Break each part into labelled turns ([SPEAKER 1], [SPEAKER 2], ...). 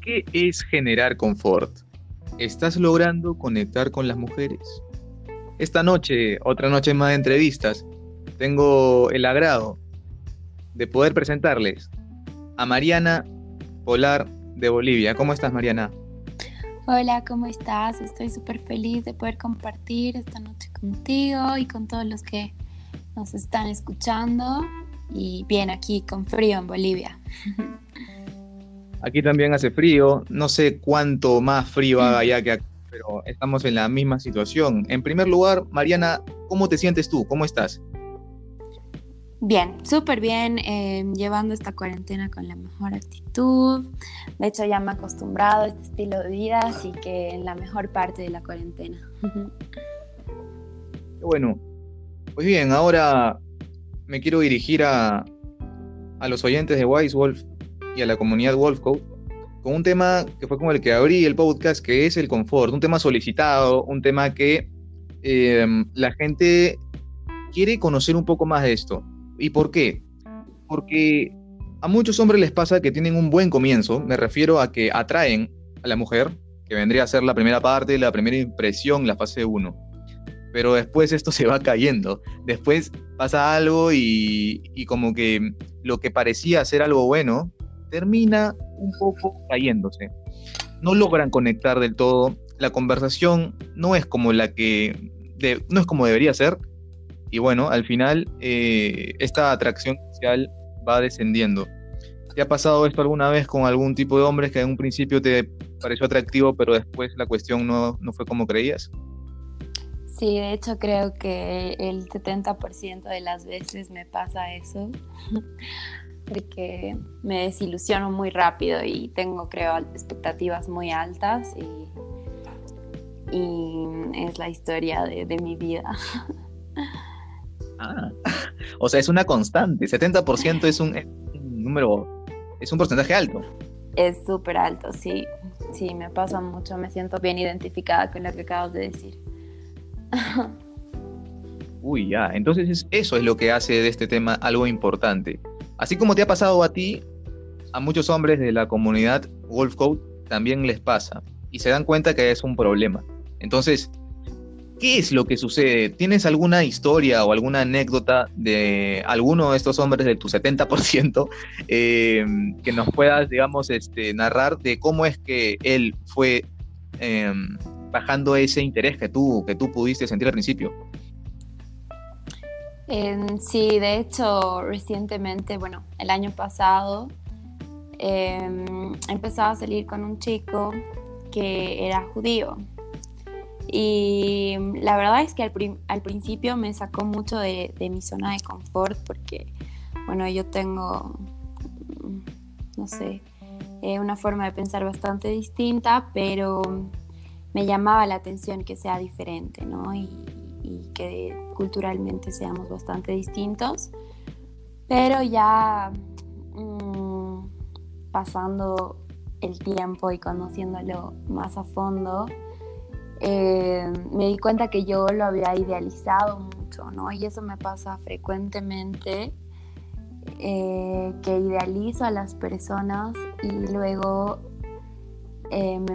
[SPEAKER 1] ¿Qué es generar confort? ¿Estás logrando conectar con las mujeres? Esta noche, otra noche más de entrevistas, tengo el agrado de poder presentarles a Mariana Polar de Bolivia. ¿Cómo estás, Mariana?
[SPEAKER 2] Hola, ¿cómo estás? Estoy súper feliz de poder compartir esta noche contigo y con todos los que nos están escuchando. Y bien, aquí con frío en Bolivia.
[SPEAKER 1] Aquí también hace frío. No sé cuánto más frío haga allá que acá, pero estamos en la misma situación. En primer lugar, Mariana, ¿cómo te sientes tú? ¿Cómo estás?
[SPEAKER 2] Bien, súper bien, eh, llevando esta cuarentena con la mejor actitud. De hecho, ya me he acostumbrado a este estilo de vida, así que en la mejor parte de la cuarentena.
[SPEAKER 1] Bueno, pues bien, ahora me quiero dirigir a, a los oyentes de Wise Wolf y a la comunidad Wolfcode con un tema que fue como el que abrí el podcast, que es el confort, un tema solicitado, un tema que eh, la gente quiere conocer un poco más de esto. ¿Y por qué? Porque a muchos hombres les pasa que tienen un buen comienzo, me refiero a que atraen a la mujer, que vendría a ser la primera parte, la primera impresión, la fase 1. Pero después esto se va cayendo. Después pasa algo y, y como que lo que parecía ser algo bueno termina un poco cayéndose. No logran conectar del todo. La conversación no es como la que no es como debería ser y bueno, al final eh, esta atracción social va descendiendo. ¿Te ha pasado esto alguna vez con algún tipo de hombres que en un principio te pareció atractivo, pero después la cuestión no, no fue como creías?
[SPEAKER 2] Sí, de hecho creo que el 70% de las veces me pasa eso, porque me desilusiono muy rápido y tengo, creo, expectativas muy altas y, y es la historia de, de mi vida.
[SPEAKER 1] Ah, o sea, es una constante. 70% es un, número, es un porcentaje alto.
[SPEAKER 2] Es súper alto, sí. Sí, me pasa mucho. Me siento bien identificada con lo que acabas de decir.
[SPEAKER 1] Uy, ya. Entonces eso es lo que hace de este tema algo importante. Así como te ha pasado a ti, a muchos hombres de la comunidad Wolf Code también les pasa y se dan cuenta que es un problema. Entonces, ¿Qué es lo que sucede? ¿Tienes alguna historia o alguna anécdota de alguno de estos hombres de tu 70% eh, que nos puedas, digamos, este, narrar de cómo es que él fue em, bajando ese interés que tú, que tú pudiste sentir al principio?
[SPEAKER 2] Sí, de hecho, recientemente, bueno, el año pasado, em, empezaba a salir con un chico que era judío. Y la verdad es que al, principio me sacó mucho de, mi zona de confort porque, bueno, yo tengo, no sé, eh, una forma de pensar bastante distinta, pero me llamaba la atención que sea diferente, ¿no? Que culturalmente seamos bastante distintos. Pero ya mm, pasando el tiempo y conociéndolo más a fondo, eh, me di cuenta que yo lo había idealizado mucho, ¿no? Y eso me pasa frecuentemente, eh, que idealizo a las personas y luego em,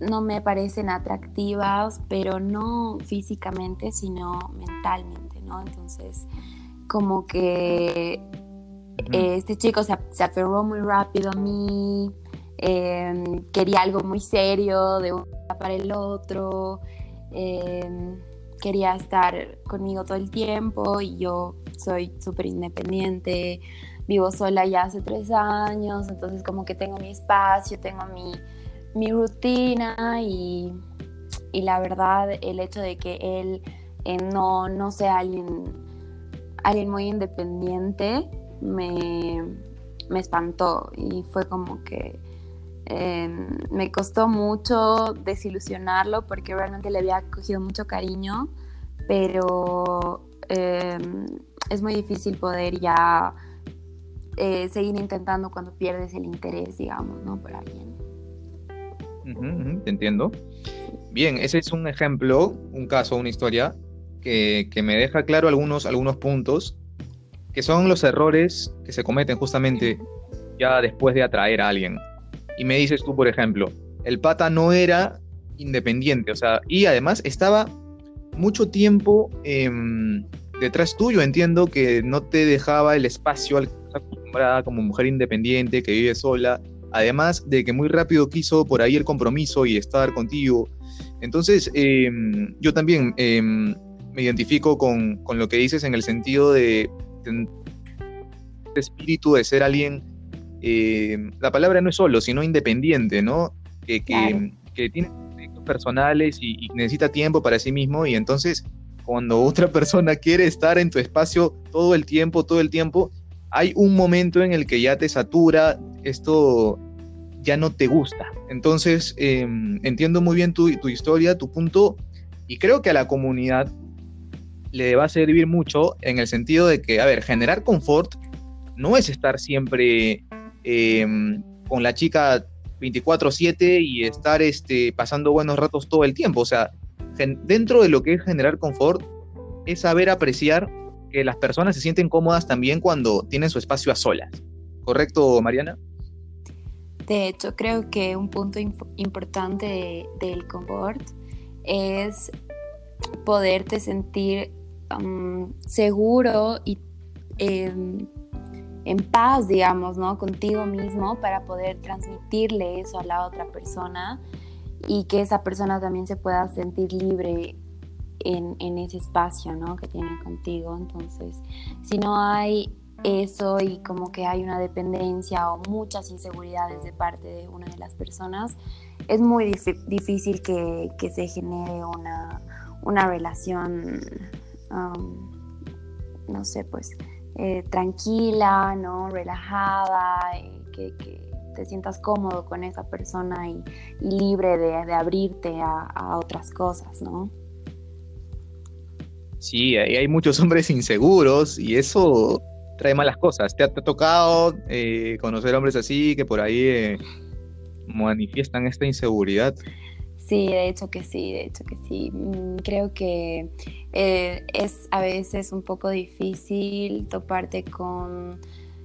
[SPEAKER 2] no me parecen atractivas, pero no físicamente, sino mentalmente, ¿no? Entonces, como que este chico se, se aferró muy rápido a mí, Em, quería algo muy serio de un día para el otro, em, quería estar conmigo todo el tiempo y yo soy súper independiente, vivo sola ya hace tres años, entonces como que tengo mi espacio, tengo mi, mi rutina y, y, la verdad el hecho de que él eh, no, no sea alguien, alguien muy independiente me, me espantó y fue como que Em, me costó mucho desilusionarlo porque realmente le había cogido mucho cariño, pero em, es muy difícil poder ya eh, seguir intentando cuando pierdes el interés, digamos, ¿no? Por alguien.
[SPEAKER 1] Te entiendo. Bien, ese es un ejemplo, un caso, una historia que, que, me deja claro algunos, algunos puntos que son los errores que se cometen justamente ya después de atraer a alguien. Y me dices tú, por ejemplo, el pata no era independiente, o sea, y además estaba mucho tiempo em, detrás tuyo, entiendo que no te dejaba el espacio al acostumbrada como mujer independiente que vive sola, además de que muy rápido quiso por ahí el compromiso y estar contigo. Entonces, em, yo también em, me identifico con, con, lo que dices en el sentido de, de, espíritu de ser alguien, em, la palabra no es solo, sino independiente, ¿no? Que, que, que tiene proyectos personales y, y necesita tiempo para sí mismo y entonces cuando otra persona quiere estar en tu espacio todo el tiempo, todo el tiempo, hay un momento en el que ya te satura, esto ya no te gusta. Entonces, eh, entiendo muy bien tu, tu, historia, tu punto, y creo que a la comunidad le va a servir mucho en el sentido de que, a ver, generar confort no es estar siempre eh, con la chica 24/7 y estar este, pasando buenos ratos todo el tiempo. O sea, dentro de lo que es generar confort, es saber apreciar que las personas se sienten cómodas también cuando tienen su espacio a solas. ¿Correcto, Mariana?
[SPEAKER 2] De hecho, creo que un punto imp importante de, del confort es poderte sentir um, seguro y eh, en paz, digamos, ¿no? Contigo mismo para poder transmitirle eso a la otra persona y que esa persona también se pueda sentir libre en, en, ese espacio ¿no? que tiene contigo. Entonces, si no hay eso y como que hay una dependencia o muchas inseguridades de parte de una de las personas, es muy difícil que, que se genere una, una relación, no sé, pues eh, tranquila, ¿no? relajada, que, que te sientas cómodo con esa persona y, libre de, de abrirte a, a, otras cosas, ¿no?
[SPEAKER 1] Sí, hay, muchos hombres inseguros y eso trae malas cosas. ¿Te ha, tocado eh, conocer hombres así que por ahí eh, manifiestan esta inseguridad?
[SPEAKER 2] Sí, de hecho que sí, de hecho que sí. Mm, creo que eh, es a veces un poco difícil toparte con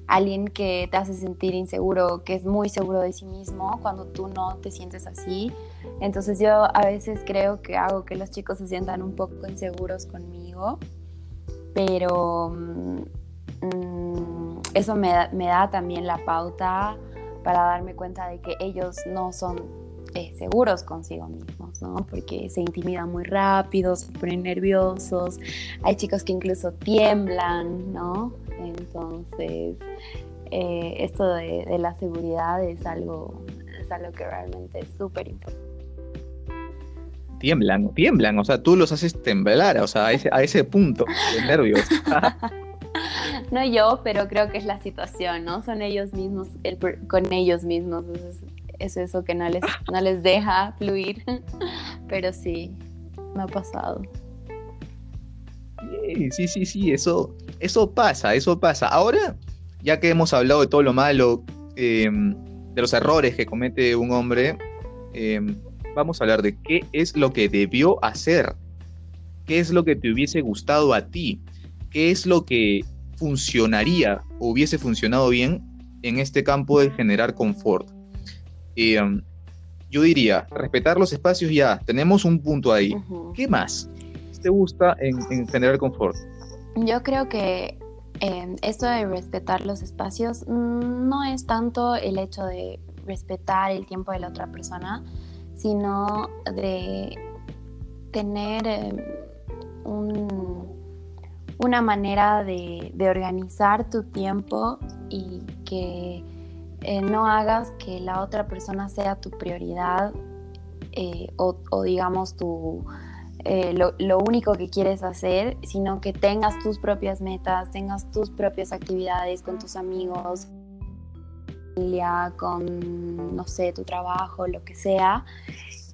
[SPEAKER 2] alguien que te hace sentir inseguro, que es muy seguro de sí mismo cuando tú no te sientes así. Entonces yo a veces creo que hago que los chicos se sientan un poco inseguros conmigo, pero mmm, eso me da, me da también la pauta para darme cuenta de que ellos no son eh, seguros consigo mismos, ¿no? Porque se intimidan muy rápido, se ponen nerviosos, hay chicos que incluso tiemblan, ¿no? Entonces, eh, esto de, de, la seguridad es algo, es algo que realmente es súper importante.
[SPEAKER 1] Tiemblan, tiemblan, o sea, tú los haces temblar, o sea, a ese, a ese punto de nervios.
[SPEAKER 2] no yo, pero creo que es la situación, ¿no? Son ellos mismos, con ellos mismos, es, es eso que no les, no les deja fluir, pero sí, me ha pasado.
[SPEAKER 1] Sí, sí, sí, eso, eso pasa, eso pasa. Ahora, ya que hemos hablado de todo lo malo, eh, de los errores que comete un hombre, eh, vamos a hablar de qué es lo que debió hacer, qué es lo que te hubiese gustado a ti, qué es lo que funcionaría o hubiese funcionado bien en este campo de generar confort. Eh, yo diría, respetar los espacios ya, tenemos un punto ahí. Uh -huh. ¿Qué más te gusta en, en generar confort?
[SPEAKER 2] Yo creo que eh, esto de respetar los espacios no es tanto el hecho de respetar el tiempo de la otra persona, sino de tener eh, un, una manera de, organizar tu tiempo y que eh, no hagas que la otra persona sea tu prioridad eh, o, digamos tu eh, lo, lo, único que quieres hacer, sino que tengas tus propias metas, tengas tus propias actividades con tus amigos, con, no sé, tu trabajo, lo que sea,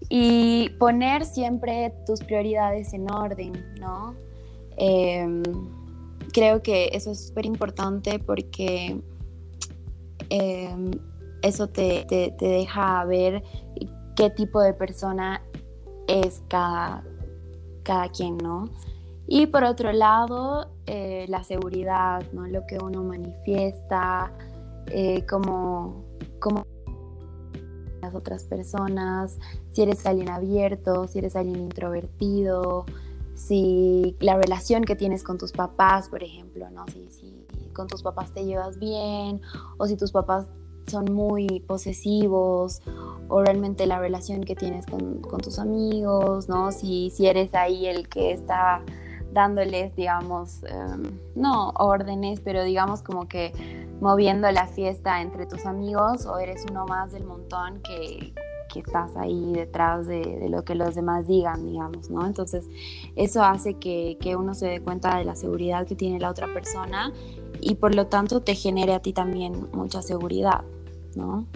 [SPEAKER 2] y poner siempre tus prioridades en orden, ¿no? Eh, creo que eso es súper importante porque eh, eso te, te, te deja ver qué tipo de persona es cada, cada quien, ¿no? Y por otro lado, eh, la seguridad, ¿no? Lo que uno manifiesta, eh, como, como las otras personas, si eres alguien abierto, si eres alguien introvertido, si la relación que tienes con tus papás, por ejemplo, ¿no? Si, si con tus papás te llevas bien o si tus papás son muy posesivos o realmente la relación que tienes con, tus amigos, ¿no? Si, si eres ahí el que está dándoles, digamos, em, no órdenes, pero digamos como que moviendo la fiesta entre tus amigos o eres uno más del montón que, que estás ahí detrás de, lo que los demás digan, digamos, ¿no? Entonces, eso hace que, que uno se dé cuenta de la seguridad que tiene la otra persona y por lo tanto te genere a ti también mucha seguridad. ¿no?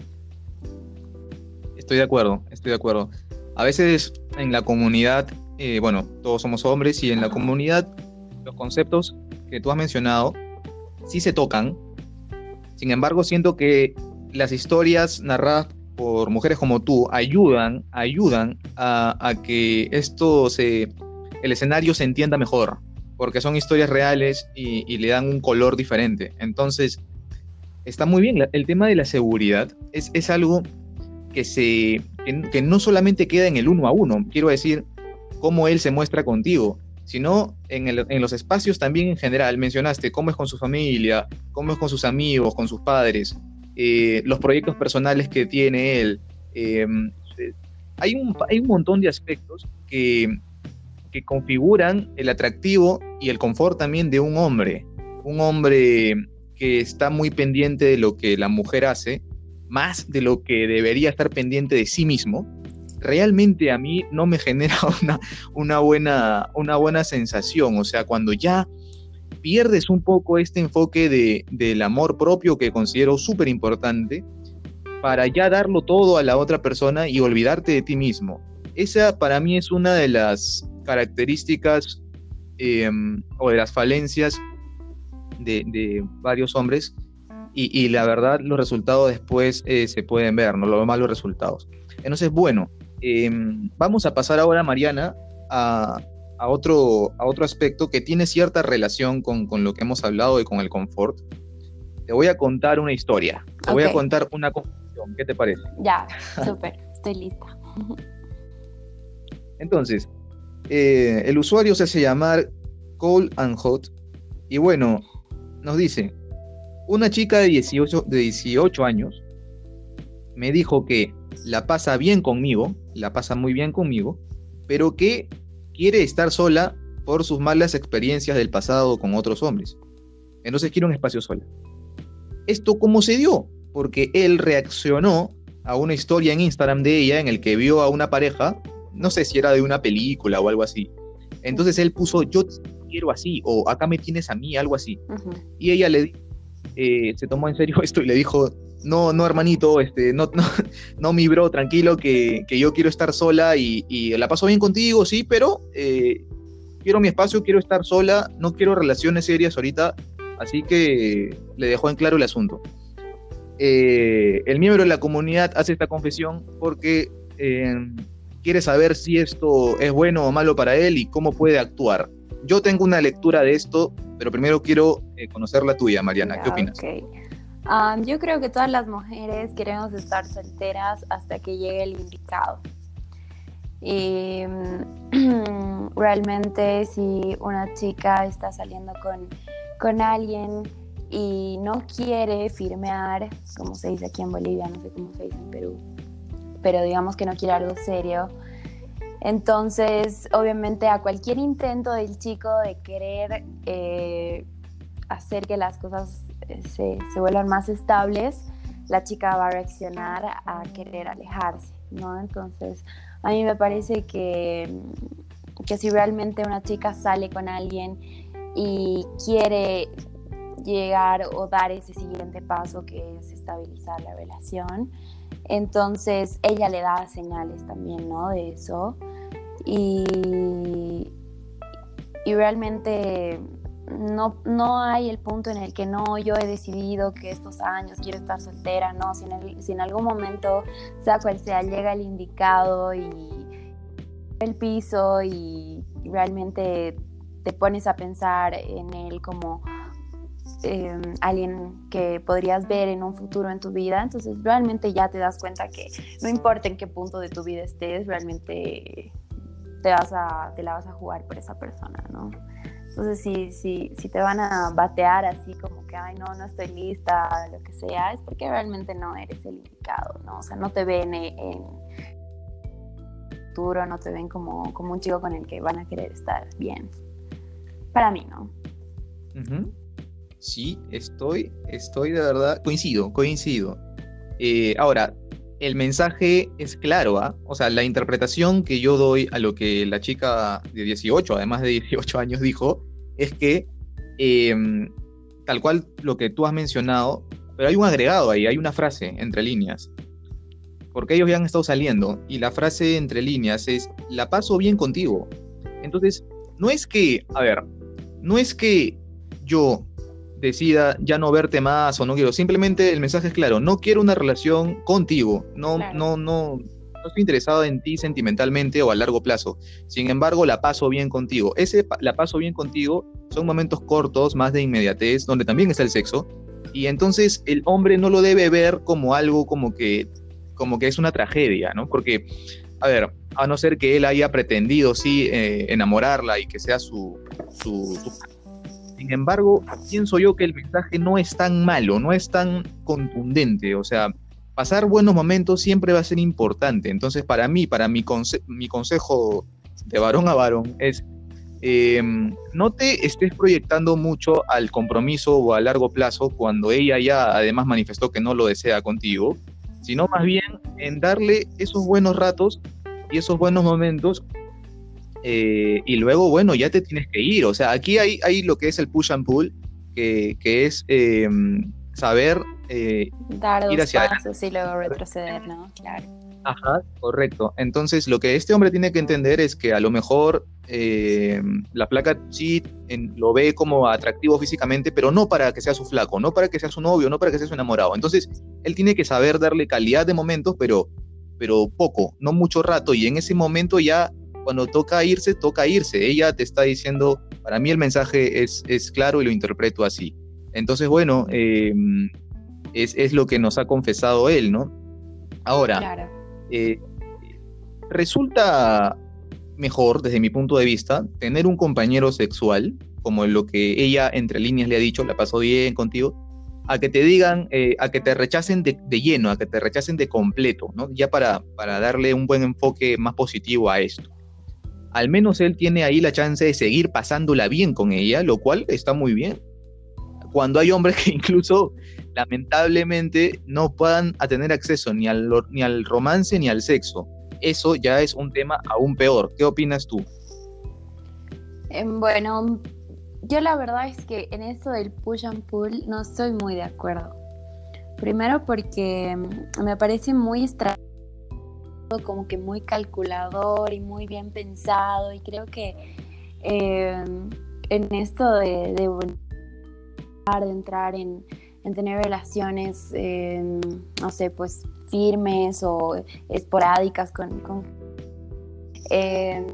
[SPEAKER 1] Estoy de acuerdo, estoy de acuerdo. A veces en la comunidad, eh, bueno, todos somos hombres y en la comunidad los conceptos que tú has mencionado sí se tocan. Sin embargo, siento que las historias narradas por mujeres como tú ayudan, ayudan a, que esto se, el escenario se entienda mejor, porque son historias reales y, le dan un color diferente. Entonces, está muy bien. El tema de la seguridad es, es algo que, se, que, no solamente queda en el uno a uno, quiero decir, cómo él se muestra contigo, sino en, el, en, los espacios también en general. Mencionaste cómo es con su familia, cómo es con sus amigos, con sus padres, eh, los proyectos personales que tiene él. Em, hay, un, hay un montón de aspectos que, que configuran el atractivo y el confort también de un hombre. Un hombre que está muy pendiente de lo que la mujer hace, más de lo que debería estar pendiente de sí mismo, realmente a mí no me genera una, una, buena, una buena sensación. O sea, cuando ya pierdes un poco este enfoque de, del amor propio que considero súper importante, para ya darlo todo a la otra persona y olvidarte de ti mismo. Esa para mí es una de las características em, o de las falencias de, varios hombres y, la verdad los resultados después eh, se pueden ver, no los malos resultados. Entonces, bueno, em, vamos a pasar ahora, Mariana, a, otro, a otro aspecto que tiene cierta relación con, lo que hemos hablado y con el confort. Te voy a contar una historia, te voy a contar una conclusión, ¿qué te parece?
[SPEAKER 2] Ya, súper, estoy lista.
[SPEAKER 1] Entonces, eh, el usuario se hace llamar Cole and Hot y bueno, nos dice, una chica de 18, de 18 años me dijo que la pasa bien conmigo, la pasa muy bien conmigo, pero que quiere estar sola por sus malas experiencias del pasado con otros hombres. Entonces quiere un espacio sola. ¿Esto cómo se dio? Porque él reaccionó a una historia en Instagram de ella en el que vio a una pareja, no sé si era de una película o algo así. Entonces él puso, yo quiero así, o acá me tienes a mí, algo así. Y ella le eh, se tomó en serio esto y le dijo, no, no, hermanito, este, no, no, no mi bro, tranquilo, que, yo quiero estar sola y, la paso bien contigo, sí, pero eh, quiero mi espacio, quiero estar sola, no quiero relaciones serias ahorita, así que le dejó en claro el asunto. Eh, el miembro de la comunidad hace esta confesión porque quiere saber si esto es bueno o malo para él y cómo puede actuar. Yo tengo una lectura de esto, pero primero quiero eh, conocer la tuya, Mariana. ¿Qué opinas?
[SPEAKER 2] Ah, yo creo que todas las mujeres queremos estar solteras hasta que llegue el indicado. Y realmente si una chica está saliendo con, con alguien y no quiere firmear, como se dice aquí en Bolivia, no sé cómo se dice en Perú, pero digamos que no quiere algo serio, entonces, obviamente, a cualquier intento del chico de querer eh, hacer que las cosas eh, se, vuelvan más estables, la chica va a reaccionar a querer alejarse, ¿no? Entonces, a mí me parece que, que si realmente una chica sale con alguien y quiere llegar o dar ese siguiente paso que es estabilizar la relación, entonces ella le da señales también, ¿no? De eso. Y, y realmente no, no hay el punto en el que no, yo he decidido que estos años quiero estar soltera, no, si en, algún momento, sea cual sea, llega el indicado y el piso y realmente te pones a pensar en él como em, alguien que podrías ver en un futuro en tu vida, entonces realmente ya te das cuenta que no importa en qué punto de tu vida estés, realmente te, vas a, te la vas a jugar por esa persona, ¿no? Entonces, si, si, si te van a batear así como que, ay, no, no estoy lista, lo que sea, es porque realmente no eres el indicado, ¿no? O sea, no te ven en futuro, no te ven como, como un chico con el que van a querer estar bien. Para mí, ¿no?
[SPEAKER 1] Sí, estoy, estoy de verdad, coincido, coincido. Eh, ahora, el mensaje es claro, ¿ah? O sea, la interpretación que yo doy a lo que la chica de 18, además de 18 años, dijo, es que em, tal cual lo que tú has mencionado, pero hay un agregado ahí, hay una frase entre líneas. Porque ellos ya han estado saliendo y la frase entre líneas es, la paso bien contigo. Entonces, no es que, a ver, no es que yo decida ya no verte más o no quiero. Simplemente el mensaje es claro, no quiero una relación contigo, no, no, no, no estoy interesado en ti sentimentalmente o a largo plazo. Sin embargo, la paso bien contigo. Ese la paso bien contigo son momentos cortos, más de inmediatez, donde también está el sexo. Y entonces el hombre no lo debe ver como algo como que, como que es una tragedia, ¿no? Porque, a ver, a no ser que él haya pretendido, sí, eh, enamorarla y que sea su, su sin embargo, pienso yo que el mensaje no es tan malo, no es tan contundente. O sea, pasar buenos momentos siempre va a ser importante. Entonces, para mí, para mi, mi consejo de varón a varón es, em, no te estés proyectando mucho al compromiso o a largo plazo cuando ella ya además manifestó que no lo desea contigo, sino más bien en darle esos buenos ratos y esos buenos momentos eh, y luego, bueno, ya te tienes que ir. O sea, aquí hay, hay lo que es el push and pull, que, es em, saber
[SPEAKER 2] eh, Dar ir hacia pasos y luego retroceder, ¿no? Claro.
[SPEAKER 1] Ajá, correcto. Entonces, lo que este hombre tiene que entender es que a lo mejor em, la placa sí lo ve como atractivo físicamente, pero no para que sea su flaco, no para que sea su novio, no para que sea su enamorado. Entonces, él tiene que saber darle calidad de momentos, pero, pero poco, no mucho rato. Y en ese momento ya cuando toca irse, toca irse. Ella te está diciendo, para mí el mensaje es, es claro y lo interpreto así. Entonces, bueno, em, es, lo que nos ha confesado él, ¿no? Ahora, eh, resulta mejor, desde mi punto de vista, tener un compañero sexual, como lo que ella entre líneas le ha dicho, la pasó bien contigo, a que te digan, eh, a que te rechacen de, de, lleno, a que te rechacen de completo, ¿no? Ya para, para darle un buen enfoque más positivo a esto al menos él tiene ahí la chance de seguir pasándola bien con ella, lo cual está muy bien. Cuando hay hombres que incluso lamentablemente no puedan tener acceso ni al, ni al romance ni al sexo, eso ya es un tema aún peor. ¿Qué opinas tú?
[SPEAKER 2] Em, bueno, yo la verdad es que en esto del push and pull no estoy muy de acuerdo. Primero porque mm, me parece muy extraño como que muy calculador y muy bien pensado y creo que eh, en esto de, de, entrar en, tener relaciones, em, no sé, pues firmes o esporádicas con... Em,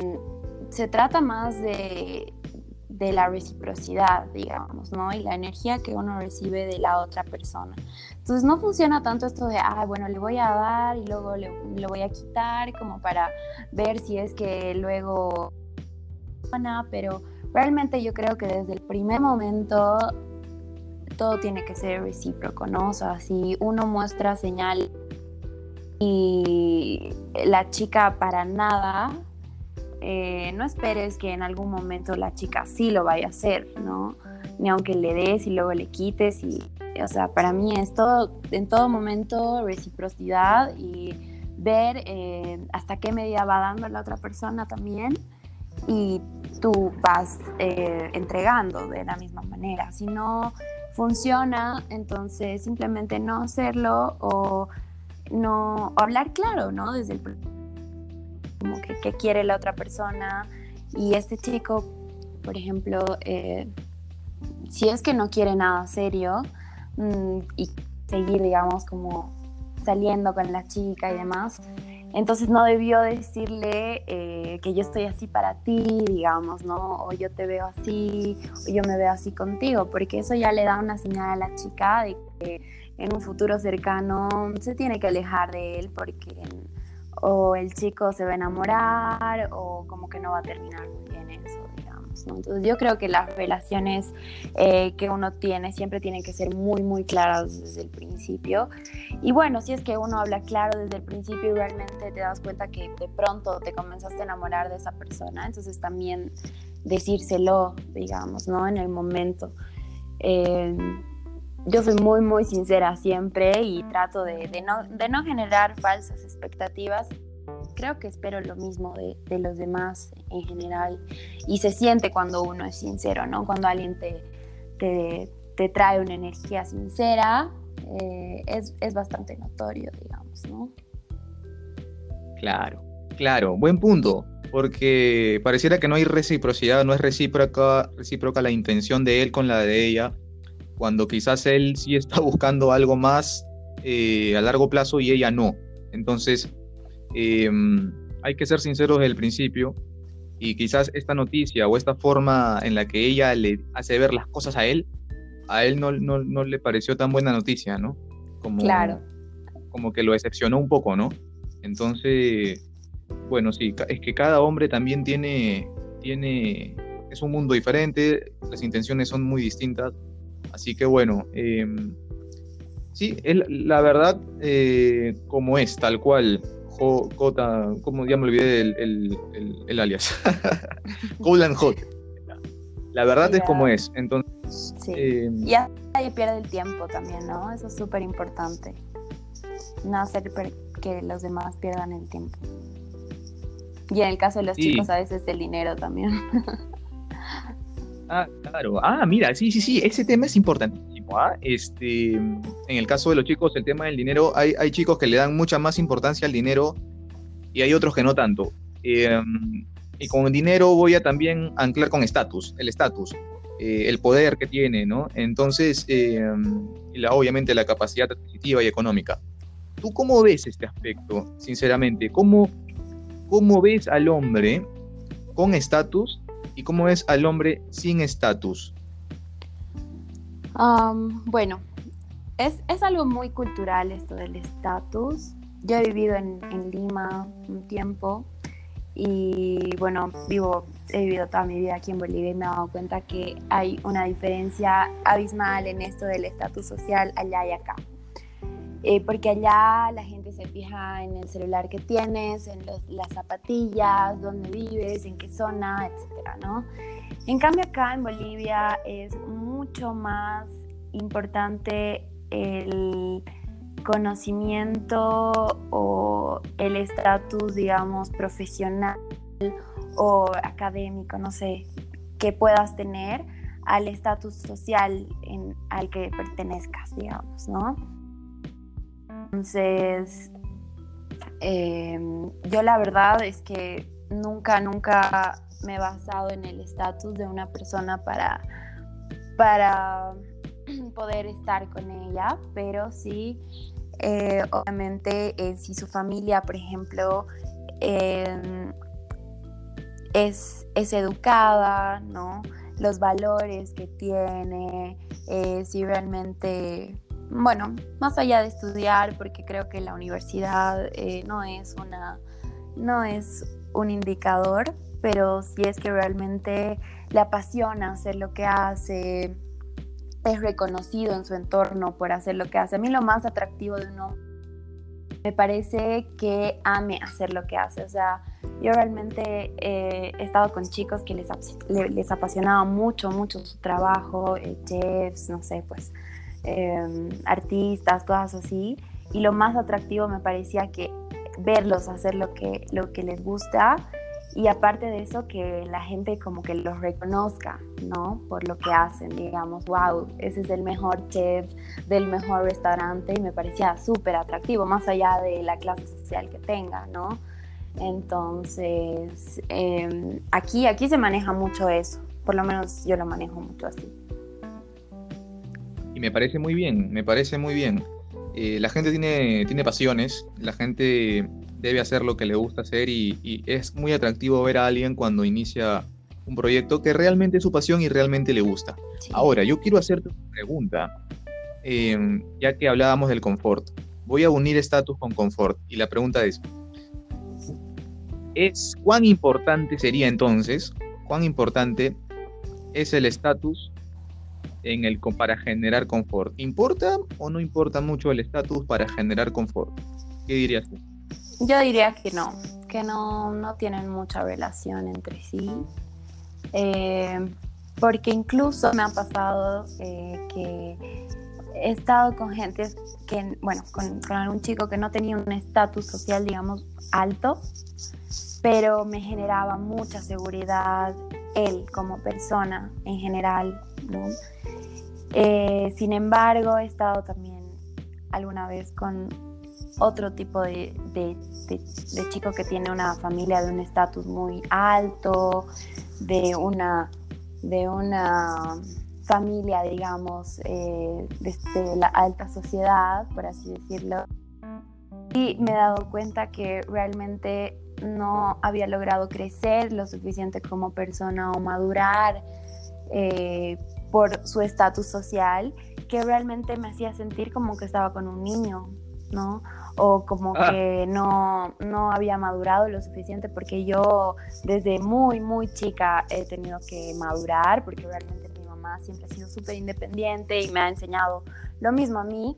[SPEAKER 2] se trata más de, de la reciprocidad, digamos, ¿no? Y la energía que uno recibe de la otra persona. Entonces no funciona tanto esto de, ah, bueno, le voy a dar y luego le, voy a quitar como para ver si es que luego... Pero realmente yo creo que desde el primer momento todo tiene que ser recíproco, ¿no? O sea, si uno muestra señal y la chica para nada eh, no esperes que en algún momento la chica sí lo vaya a hacer, ¿no? Ni aunque le des y luego le quites y, o sea, para mí es todo, en todo momento reciprocidad y ver eh, hasta qué medida va dando la otra persona también y tú vas eh, entregando de la misma manera. Si no funciona, entonces simplemente no hacerlo o no hablar claro, ¿no? Desde el como que qué quiere la otra persona. Y este chico, por ejemplo, eh, si es que no quiere nada serio mm, y seguir, digamos, como saliendo con la chica y demás, Entonces no debió decirle eh, que yo estoy así para ti, digamos, ¿no? O yo te veo así, o yo me veo así contigo, porque eso ya le da una señal a la chica de que en un futuro cercano se tiene que alejar de él porque o el chico se va a enamorar o como que no va a terminar muy bien eso, digamos. Entonces yo creo que las relaciones eh, que uno tiene siempre tienen que ser muy, muy claras desde el principio. Y bueno, si es que uno habla claro desde el principio y realmente te das cuenta que de pronto te comenzaste a enamorar de esa persona, entonces también decírselo, digamos, ¿no? En el momento. Eh, yo soy muy, muy sincera siempre y trato de, no, de no generar falsas expectativas. Creo que espero lo mismo de, de, los demás en general y se siente cuando uno es sincero, ¿no? Cuando alguien te, te, te trae una energía sincera, eh, es, es bastante notorio, digamos, ¿no?
[SPEAKER 1] Claro, claro, buen punto porque pareciera que no hay reciprocidad, no es recíproca, recíproca la intención de él con la de ella, cuando quizás él sí está buscando algo más eh, a largo plazo y ella no. Entonces, em, hay que ser sinceros desde el principio y quizás esta noticia o esta forma en la que ella le hace ver las cosas a él, a él no, no, le pareció tan buena noticia, ¿no? Como,
[SPEAKER 2] claro.
[SPEAKER 1] Como que lo decepcionó un poco, ¿no? Entonces, bueno, sí, es que cada hombre también tiene, tiene, es un mundo diferente, las intenciones son muy distintas Así que bueno, em, sí, la verdad, eh, como es, tal cual. Jota, como ya me olvidé el, el, alias. Colan Hot. La verdad es como es. Entonces.
[SPEAKER 2] Sí. Eh, y nadie pierde el tiempo también, ¿no? Eso es súper importante. No hacer que los demás pierdan el tiempo. Y en el caso de los chicos, a veces el dinero también.
[SPEAKER 1] Ah, claro. Ah, mira, sí, sí, sí, ese tema es importantísimo. ¿ah? Este, en el caso de los chicos, el tema del dinero, hay, hay chicos que le dan mucha más importancia al dinero y hay otros que no tanto. Em, y con el dinero voy a también anclar con estatus, el estatus, eh, el poder que tiene, ¿no? Entonces, em, la, obviamente la capacidad adquisitiva y económica. ¿Tú cómo ves este aspecto, sinceramente? ¿Cómo, cómo ves al hombre con estatus y cómo es al hombre sin estatus?
[SPEAKER 2] bueno, es, algo muy cultural esto del estatus. Yo he vivido en, Lima un tiempo y bueno, vivo, he vivido toda mi vida aquí en Bolivia y me he dado cuenta que hay una diferencia abismal en esto del estatus social allá y acá. Eh, porque allá la gente se fija en el celular que tienes, en las zapatillas, dónde vives, en qué zona, etcétera, ¿no? En cambio acá en Bolivia es mucho más importante el conocimiento o el estatus, digamos, profesional o académico, no sé, que puedas tener al estatus social al que pertenezcas, digamos, ¿no? Entonces, em, yo la verdad es que nunca, nunca me he basado en el estatus de una persona para, para poder estar con ella, pero sí, eh, obviamente, eh, si su familia, por ejemplo, em, es, es, educada, ¿no? Los valores que tiene, eh, si realmente bueno, más allá de estudiar, porque creo que la universidad eh, no es una, no es un indicador, pero si es que realmente le apasiona hacer lo que hace, es reconocido en su entorno por hacer lo que hace. A mí lo más atractivo de uno me parece que ame hacer lo que hace. O sea, yo realmente eh, he estado con chicos que les, les apasionaba mucho, mucho su trabajo, eh, chefs, no sé, pues Em, artistas, cosas así. Y lo más atractivo me parecía que verlos hacer lo que, lo que les gusta y aparte de eso que la gente como que los reconozca, ¿no? Por lo que hacen, digamos, wow, ese es el mejor chef del mejor restaurante y me parecía súper atractivo, más allá de la clase social que tenga, ¿no? Entonces, em, aquí, aquí se maneja mucho eso, por lo menos yo lo manejo mucho así
[SPEAKER 1] y me parece muy bien, me parece muy bien. Eh, la gente tiene, tiene pasiones, la gente debe hacer lo que le gusta hacer y, es muy atractivo ver a alguien cuando inicia un proyecto que realmente es su pasión y realmente le gusta. Ahora, yo quiero hacerte una pregunta, em, ya que hablábamos del confort. Voy a unir estatus con confort y la pregunta es, es cuán importante sería entonces, cuán importante es el estatus en el para generar confort. ¿Importa o no importa mucho el estatus para generar confort? ¿Qué dirías tú?
[SPEAKER 2] Yo diría que no, que no, no tienen mucha relación entre sí. Eh, porque incluso me ha pasado eh, que he estado con gente que, bueno, con, con algún chico que no tenía un estatus social, digamos, alto, pero me generaba mucha seguridad él como persona en general, ¿no? Eh, sin embargo, he estado también alguna vez con otro tipo de, chico que tiene una familia de un estatus muy alto, de una, de una familia, digamos, eh, desde la alta sociedad, por así decirlo. Y me he dado cuenta que realmente no había logrado crecer lo suficiente como persona o madurar eh, por su estatus social, que realmente me hacía sentir como que estaba con un niño, ¿no? O como ah. que no, no había madurado lo suficiente porque yo desde muy, muy chica he tenido que madurar porque realmente mi mamá siempre ha sido súper independiente y me ha enseñado lo mismo a mí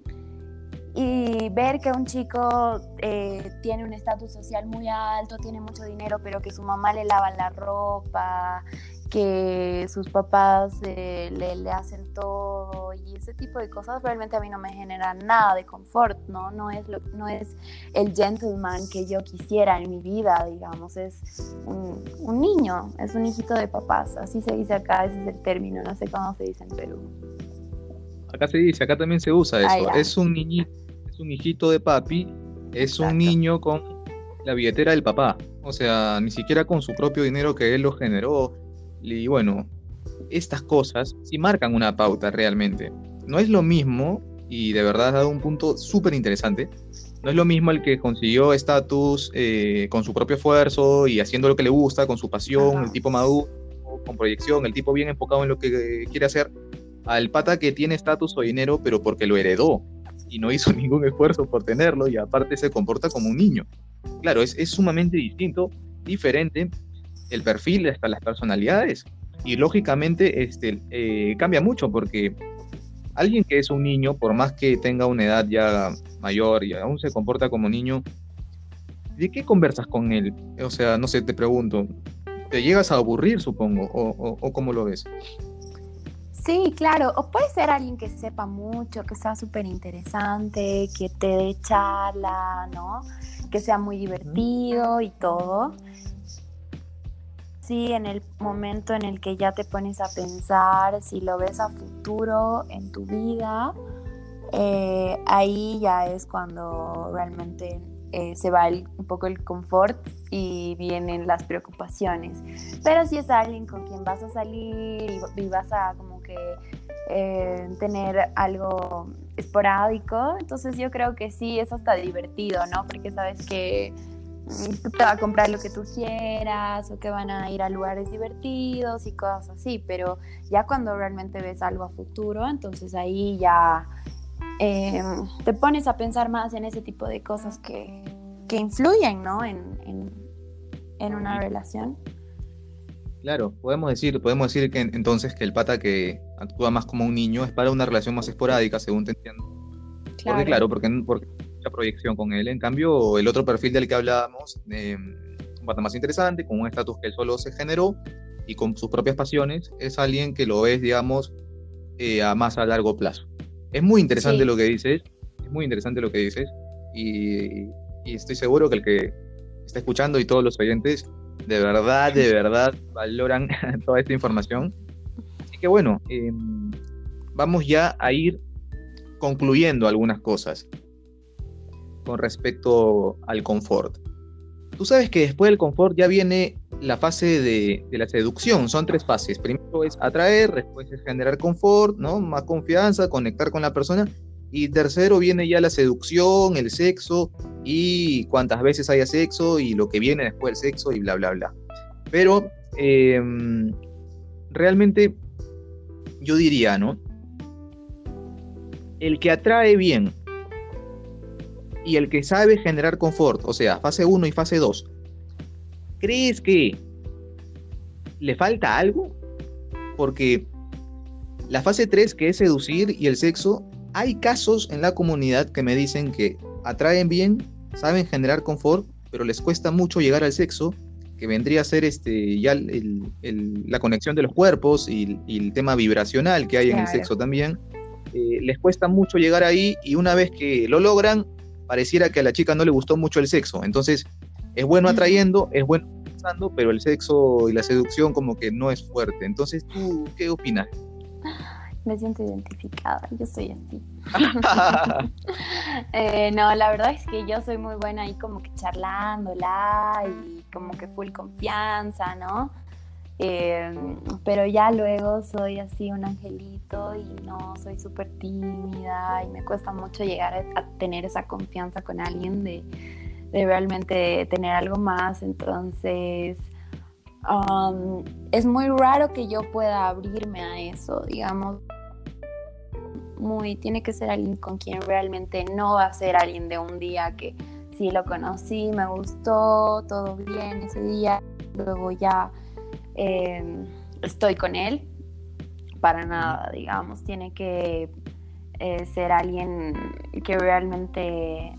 [SPEAKER 2] y ver que un chico eh, tiene un estatus social muy alto, tiene mucho dinero, pero que su mamá le lava la ropa, que sus papás eh, le, hacen todo y ese tipo de cosas realmente a mí no me genera nada de confort, ¿no? No es, lo, no es el gentleman que yo quisiera en mi vida, digamos, es un, un niño, es un hijito de papás, así se dice acá, ese es el término, no sé cómo se dice en Perú.
[SPEAKER 1] Acá se dice, acá también se usa eso. es un niñito, es un hijito de papi, es un niño con la billetera del papá. O sea, ni siquiera con su propio dinero que él lo generó. Y bueno, estas cosas sí marcan una pauta realmente. No es lo mismo, y de verdad has dado un punto súper interesante, no es lo mismo el que consiguió estatus eh, con su propio esfuerzo y haciendo lo que le gusta, con su pasión, el tipo maduro, con proyección, el tipo bien enfocado en lo que quiere hacer, al pata que tiene estatus o dinero, pero porque lo heredó y no hizo ningún esfuerzo por tenerlo y aparte se comporta como un niño. Claro, es, es sumamente distinto, diferente el perfil, hasta las personalidades. Y lógicamente este, eh, cambia mucho porque alguien que es un niño, por más que tenga una edad ya mayor y aún se comporta como niño, ¿de qué conversas con él? O sea, no sé, te pregunto, ¿te llegas a aburrir, supongo? ¿O, o cómo lo ves?
[SPEAKER 2] Sí, claro. O puede ser alguien que sepa mucho, que sea súper interesante, que te dé charla, ¿no? Que sea muy divertido y todo. Sí, en el momento en el que ya te pones a pensar si lo ves a futuro en tu vida, eh, ahí ya es cuando realmente eh, se va un poco el confort y vienen las preocupaciones. Pero si es alguien con quien vas a salir y, vas a como que eh, tener algo esporádico, entonces yo creo que sí, es hasta divertido, ¿no? Porque sabes que te va a comprar lo que tú quieras o que van a ir a lugares divertidos y cosas así, pero ya cuando realmente ves algo a futuro, entonces ahí ya eh, te pones a pensar más en ese tipo de cosas que, que influyen, ¿no? En, en, una relación.
[SPEAKER 1] Claro, podemos decir, podemos decir que entonces que el pata que actúa más como un niño es para una relación más esporádica, según te entiendo. Claro. Porque claro, porque, porque mucha proyección con él. En cambio, el otro perfil del que hablábamos, eh, un pata más interesante, con un estatus que él solo se generó y con sus propias pasiones, es alguien que lo ves, digamos, eh, a más a largo plazo. Es muy interesante lo que dices, es muy interesante lo que dices y, estoy seguro que el que está escuchando y todos los oyentes de verdad, de verdad valoran toda esta información. Así que bueno, em, vamos ya a ir concluyendo algunas cosas con respecto al confort. Tú sabes que después del confort ya viene la fase de, la seducción. Son tres fases. Primero es atraer, después es generar confort, ¿no? Más confianza, conectar con la persona. Y tercero viene ya la seducción, el sexo y cuántas veces haya sexo y lo que viene después del sexo y bla, bla, bla. Pero em, realmente yo diría, ¿no? El que atrae bien y el que sabe generar confort, o sea, fase 1 y fase 2, ¿crees que le falta algo? Porque la fase 3, que es seducir y el sexo, hay casos en la comunidad que me dicen que atraen bien, saben generar confort, pero les cuesta mucho llegar al sexo que vendría a ser este, ya la conexión de los cuerpos y, el tema vibracional que hay en el sexo también, eh, les cuesta mucho llegar ahí y una vez que lo logran, pareciera que a la chica no le gustó mucho el sexo. Entonces, es bueno atrayendo, es bueno pensando, pero el sexo y la seducción como que no es fuerte. Entonces, ¿tú qué opinas?
[SPEAKER 2] me siento identificada, yo soy así. Eh, no, la verdad es que yo soy muy buena ahí como que charlándola y como que full confianza, ¿no? Em, pero ya luego soy así un angelito y no soy súper tímida y me cuesta mucho llegar a, tener esa confianza con alguien de, de realmente tener algo más. Entonces, es muy raro que yo pueda abrirme a eso, digamos. Muy, tiene que ser alguien con quien realmente no va a ser alguien de un día que sí lo conocí, me gustó, todo bien ese día, luego ya em, estoy con él. Para nada, digamos, tiene que eh, ser alguien que realmente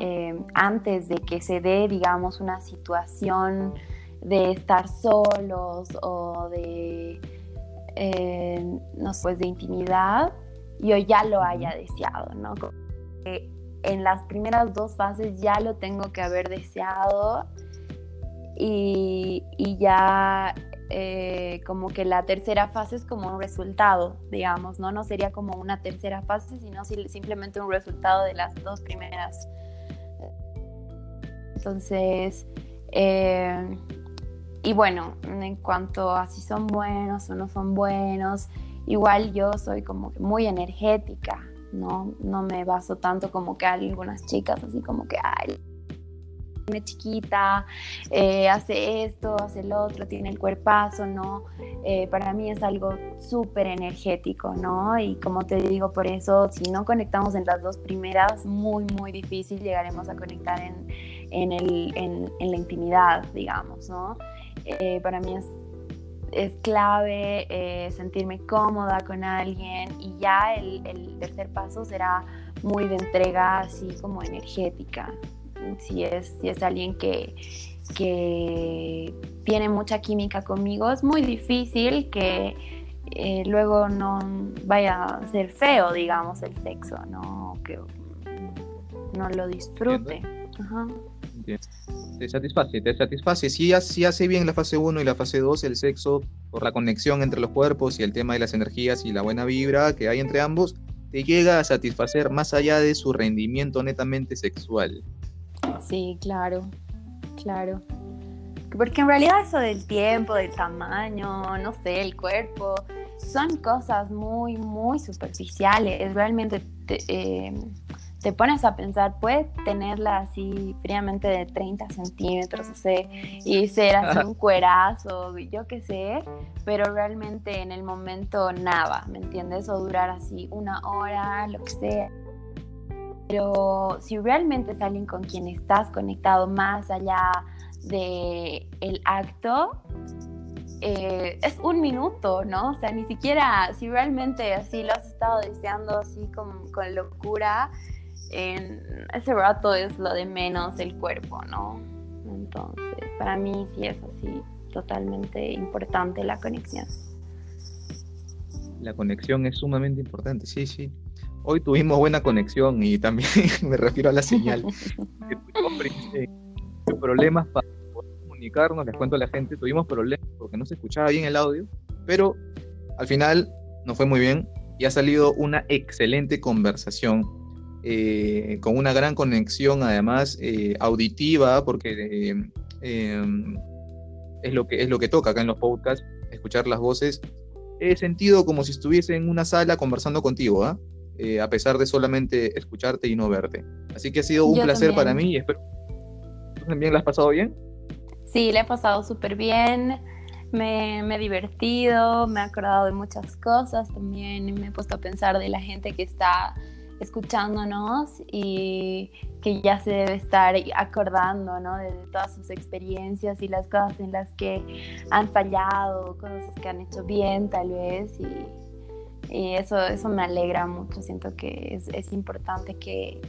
[SPEAKER 2] em, antes de que se dé, digamos, una situación de estar solos o de, eh, no sé, pues de intimidad, yo ya lo haya deseado, ¿no? en las primeras dos fases ya lo tengo que haber deseado y, ya eh, como que la tercera fase es como un resultado, digamos, ¿no? No sería como una tercera fase, sino simplemente un resultado de las dos primeras. Entonces, eh, y bueno, en cuanto a si son buenos o no son buenos, igual yo soy como muy energética, ¿no? No me baso tanto como que algunas chicas así como que, ay, chiquita, eh, hace esto, hace el otro, tiene el cuerpazo, ¿no? Eh, para mí es algo súper energético, ¿no? Y como te digo, por eso, si no conectamos en las dos primeras, muy, muy difícil llegaremos a conectar en, en, el, en, la intimidad, digamos, ¿no? Eh, para mí es, es clave sentirme cómoda con alguien y ya el, tercer paso será muy de entrega, así como energética. Si es, si es alguien que, que tiene mucha química conmigo, es muy difícil que eh, luego no vaya a ser feo, digamos, el sexo, ¿no? Que no lo disfrute. Ajá
[SPEAKER 1] te satisface, te satisface. Si, si hace bien la fase 1 y la fase 2, el sexo, por la conexión entre los cuerpos y el tema de las energías y la buena vibra que hay entre ambos, te llega a satisfacer más allá de su rendimiento netamente sexual.
[SPEAKER 2] Sí, claro, claro. Porque en realidad eso del tiempo, del tamaño, no sé, el cuerpo, son cosas muy, muy superficiales. Realmente eh, te pones a pensar, puedes tenerla así fríamente de 30 centímetros, o sea, y ser así un cuerazo, yo qué sé, pero realmente en el momento nada, ¿me entiendes? O durar así una hora, lo que sea. Pero si realmente es alguien con quien estás conectado más allá de el acto, eh, es un minuto, ¿no? O sea, ni siquiera, si realmente así lo has estado deseando así con, con locura, ese rato es lo de menos el cuerpo, ¿no? Entonces, para mí sí es así, totalmente importante la conexión.
[SPEAKER 1] La conexión es sumamente importante, sí, sí. Hoy tuvimos buena conexión y también me refiero a la señal. tuvimos problemas para comunicarnos, les cuento a la gente, tuvimos problemas porque no se escuchaba bien el audio, pero al final nos fue muy bien y ha salido una excelente conversación eh, con una gran conexión además eh, auditiva, porque eh, es, lo que, es lo que toca acá en los podcasts, escuchar las voces. He sentido como si estuviese en una sala conversando contigo, ¿ah? Eh, a pesar de solamente escucharte y no verte. Así que ha sido un placer para mí y espero. ¿Tú también la has pasado bien?
[SPEAKER 2] Sí, le he pasado súper bien. Me, me, he divertido, me he acordado de muchas cosas también, me he puesto a pensar de la gente que está escuchándonos y que ya se debe estar acordando ¿no? de, todas sus experiencias y las cosas en las que han fallado, cosas que han hecho bien tal vez y, eso, eso me alegra mucho, siento que es, es importante que,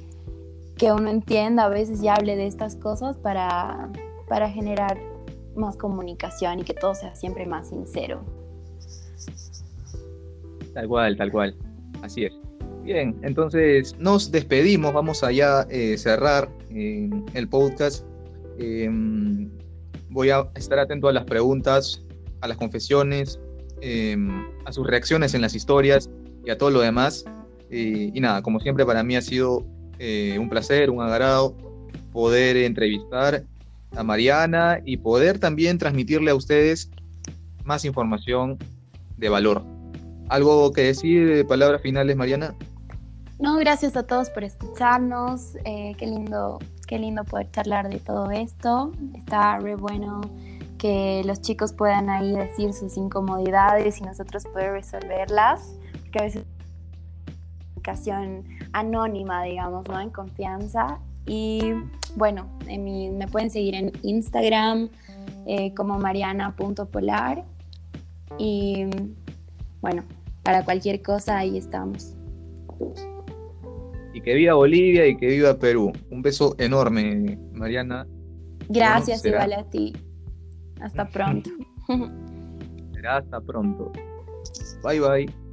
[SPEAKER 2] que, uno entienda a veces y hable de estas cosas para, para generar más comunicación y que todo sea siempre más sincero.
[SPEAKER 1] Tal cual, tal cual, así es. Bien, entonces nos despedimos, vamos a ya eh, cerrar eh, el podcast. Em, voy a estar atento a las preguntas, a las confesiones, em, a sus reacciones en las historias y a todo lo demás. y nada, como siempre para mí ha sido eh, un placer, un agrado poder entrevistar a Mariana y poder también transmitirle a ustedes más información de valor. ¿Algo que decir, palabras finales, Mariana?
[SPEAKER 2] No, gracias a todos por escucharnos. Eh, qué lindo, qué lindo poder charlar de todo esto. Está re bueno que los chicos puedan ahí decir sus incomodidades y nosotros poder resolverlas, porque a veces comunicación anónima, digamos, ¿no? En confianza. Y bueno, me pueden seguir en Instagram eh, como mariana.polar. Y bueno, para cualquier cosa ahí estamos
[SPEAKER 1] y que viva Bolivia y que viva Perú. Un beso enorme, Mariana.
[SPEAKER 2] Gracias, igual a ti. Hasta pronto.
[SPEAKER 1] será hasta pronto. Bye bye.